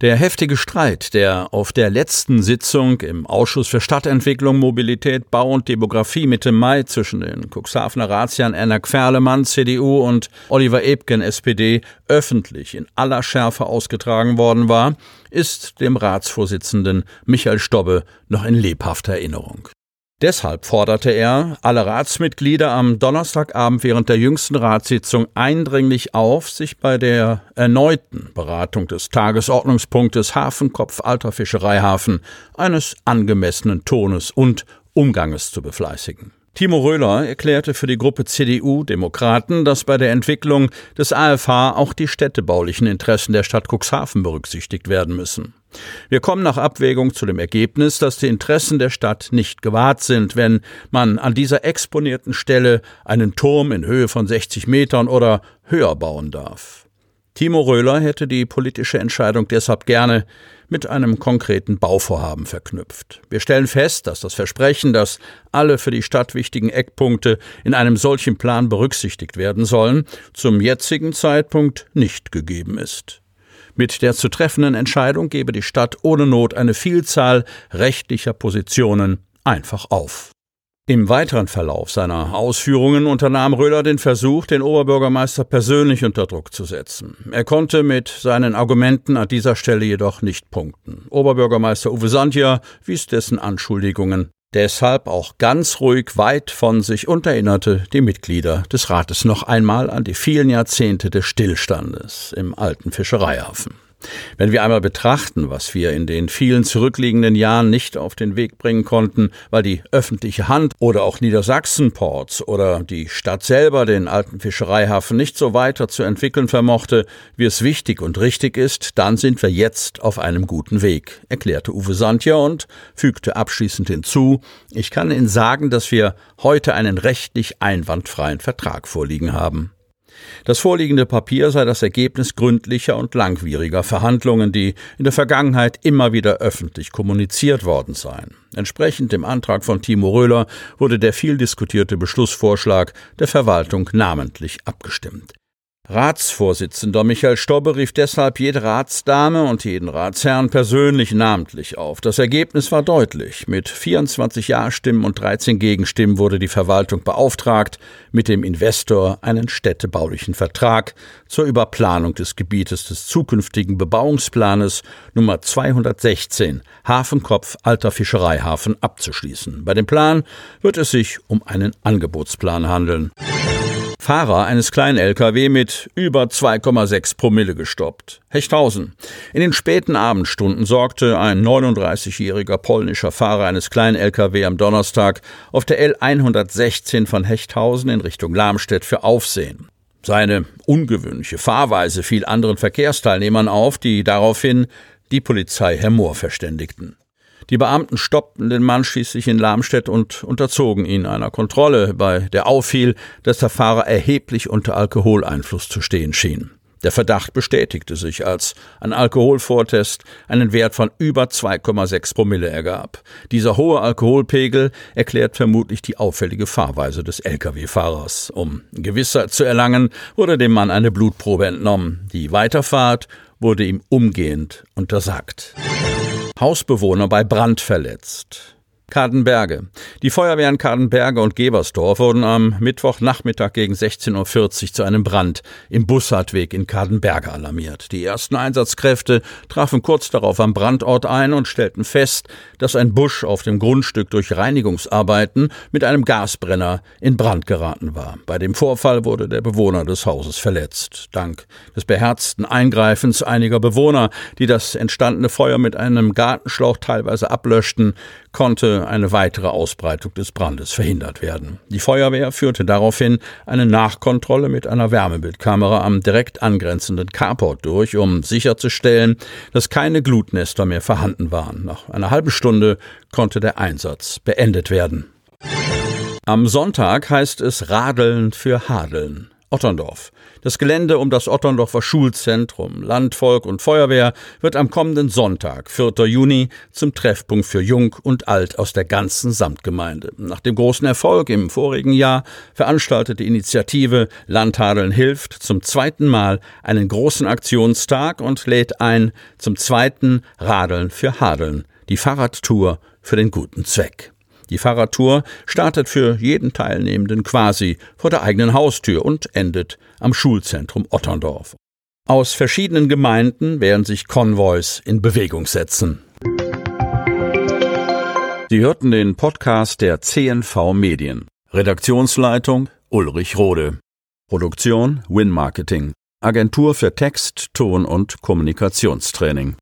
Der heftige Streit, der auf der letzten Sitzung im Ausschuss für Stadtentwicklung, Mobilität, Bau und Demografie Mitte Mai zwischen den Cuxhavener Ratsherren Erna Querlemann, CDU und Oliver Ebken, SPD, öffentlich in aller Schärfe ausgetragen worden war, ist dem Ratsvorsitzenden Michael Stobbe noch in lebhafter Erinnerung. Deshalb forderte er alle Ratsmitglieder am Donnerstagabend während der jüngsten Ratssitzung eindringlich auf, sich bei der erneuten Beratung des Tagesordnungspunktes Hafenkopf Alter Fischereihafen eines angemessenen Tones und Umganges zu befleißigen. Timo Röhler erklärte für die Gruppe CDU Demokraten, dass bei der Entwicklung des AFH auch die städtebaulichen Interessen der Stadt Cuxhaven berücksichtigt werden müssen. Wir kommen nach Abwägung zu dem Ergebnis, dass die Interessen der Stadt nicht gewahrt sind, wenn man an dieser exponierten Stelle einen Turm in Höhe von 60 Metern oder höher bauen darf. Timo Röhler hätte die politische Entscheidung deshalb gerne mit einem konkreten Bauvorhaben verknüpft. Wir stellen fest, dass das Versprechen, dass alle für die Stadt wichtigen Eckpunkte in einem solchen Plan berücksichtigt werden sollen, zum jetzigen Zeitpunkt nicht gegeben ist. Mit der zu treffenden Entscheidung gebe die Stadt ohne Not eine Vielzahl rechtlicher Positionen einfach auf. Im weiteren Verlauf seiner Ausführungen unternahm Röhler den Versuch, den Oberbürgermeister persönlich unter Druck zu setzen. Er konnte mit seinen Argumenten an dieser Stelle jedoch nicht punkten. Oberbürgermeister Uwe Sandia wies dessen Anschuldigungen deshalb auch ganz ruhig weit von sich und erinnerte die Mitglieder des Rates noch einmal an die vielen Jahrzehnte des Stillstandes im alten Fischereihafen. Wenn wir einmal betrachten, was wir in den vielen zurückliegenden Jahren nicht auf den Weg bringen konnten, weil die öffentliche Hand oder auch Niedersachsenports oder die Stadt selber den alten Fischereihafen nicht so weiter zu entwickeln vermochte, wie es wichtig und richtig ist, dann sind wir jetzt auf einem guten Weg, erklärte Uwe Sandja und fügte abschließend hinzu, ich kann Ihnen sagen, dass wir heute einen rechtlich einwandfreien Vertrag vorliegen haben. Das vorliegende Papier sei das Ergebnis gründlicher und langwieriger Verhandlungen, die in der Vergangenheit immer wieder öffentlich kommuniziert worden seien. Entsprechend dem Antrag von Timo Röhler wurde der viel diskutierte Beschlussvorschlag der Verwaltung namentlich abgestimmt. Ratsvorsitzender Michael Stobbe rief deshalb jede Ratsdame und jeden Ratsherrn persönlich namentlich auf. Das Ergebnis war deutlich. Mit 24 Ja-Stimmen und 13 Gegenstimmen wurde die Verwaltung beauftragt, mit dem Investor einen städtebaulichen Vertrag zur Überplanung des Gebietes des zukünftigen Bebauungsplanes Nummer 216 Hafenkopf Alter Fischereihafen abzuschließen. Bei dem Plan wird es sich um einen Angebotsplan handeln. Fahrer eines kleinen LKW mit über 2,6 Promille gestoppt. Hechthausen. In den späten Abendstunden sorgte ein 39-jähriger polnischer Fahrer eines kleinen LKW am Donnerstag auf der L116 von Hechthausen in Richtung Lamstedt für Aufsehen. Seine ungewöhnliche Fahrweise fiel anderen Verkehrsteilnehmern auf, die daraufhin die Polizei Herr Mohr verständigten. Die Beamten stoppten den Mann schließlich in Lamstedt und unterzogen ihn einer Kontrolle, bei der auffiel, dass der Fahrer erheblich unter Alkoholeinfluss zu stehen schien. Der Verdacht bestätigte sich, als ein Alkoholvortest einen Wert von über 2,6 Promille ergab. Dieser hohe Alkoholpegel erklärt vermutlich die auffällige Fahrweise des Lkw-Fahrers. Um Gewissheit zu erlangen, wurde dem Mann eine Blutprobe entnommen. Die Weiterfahrt wurde ihm umgehend untersagt. Hausbewohner bei Brand verletzt. Kadenberge. Die Feuerwehren Kadenberge und Gebersdorf wurden am Mittwochnachmittag gegen 16.40 Uhr zu einem Brand im Bussardweg in Kadenberge alarmiert. Die ersten Einsatzkräfte trafen kurz darauf am Brandort ein und stellten fest, dass ein Busch auf dem Grundstück durch Reinigungsarbeiten mit einem Gasbrenner in Brand geraten war. Bei dem Vorfall wurde der Bewohner des Hauses verletzt. Dank des beherzten Eingreifens einiger Bewohner, die das entstandene Feuer mit einem Gartenschlauch teilweise ablöschten, konnte eine weitere Ausbreitung des Brandes verhindert werden. Die Feuerwehr führte daraufhin eine Nachkontrolle mit einer Wärmebildkamera am direkt angrenzenden Carport durch, um sicherzustellen, dass keine Glutnester mehr vorhanden waren. Nach einer halben Stunde konnte der Einsatz beendet werden. Am Sonntag heißt es Radeln für Hadeln. Otterndorf. Das Gelände um das Otterndorfer Schulzentrum, Landvolk und Feuerwehr wird am kommenden Sonntag, 4. Juni, zum Treffpunkt für Jung und Alt aus der ganzen Samtgemeinde. Nach dem großen Erfolg im vorigen Jahr veranstaltet die Initiative Landhadeln hilft zum zweiten Mal einen großen Aktionstag und lädt ein zum zweiten Radeln für Hadeln, die Fahrradtour für den guten Zweck. Die Fahrradtour startet für jeden Teilnehmenden quasi vor der eigenen Haustür und endet am Schulzentrum Otterndorf. Aus verschiedenen Gemeinden werden sich Konvois in Bewegung setzen. Sie hörten den Podcast der CNV Medien. Redaktionsleitung Ulrich Rode. Produktion Win Marketing. Agentur für Text, Ton und Kommunikationstraining.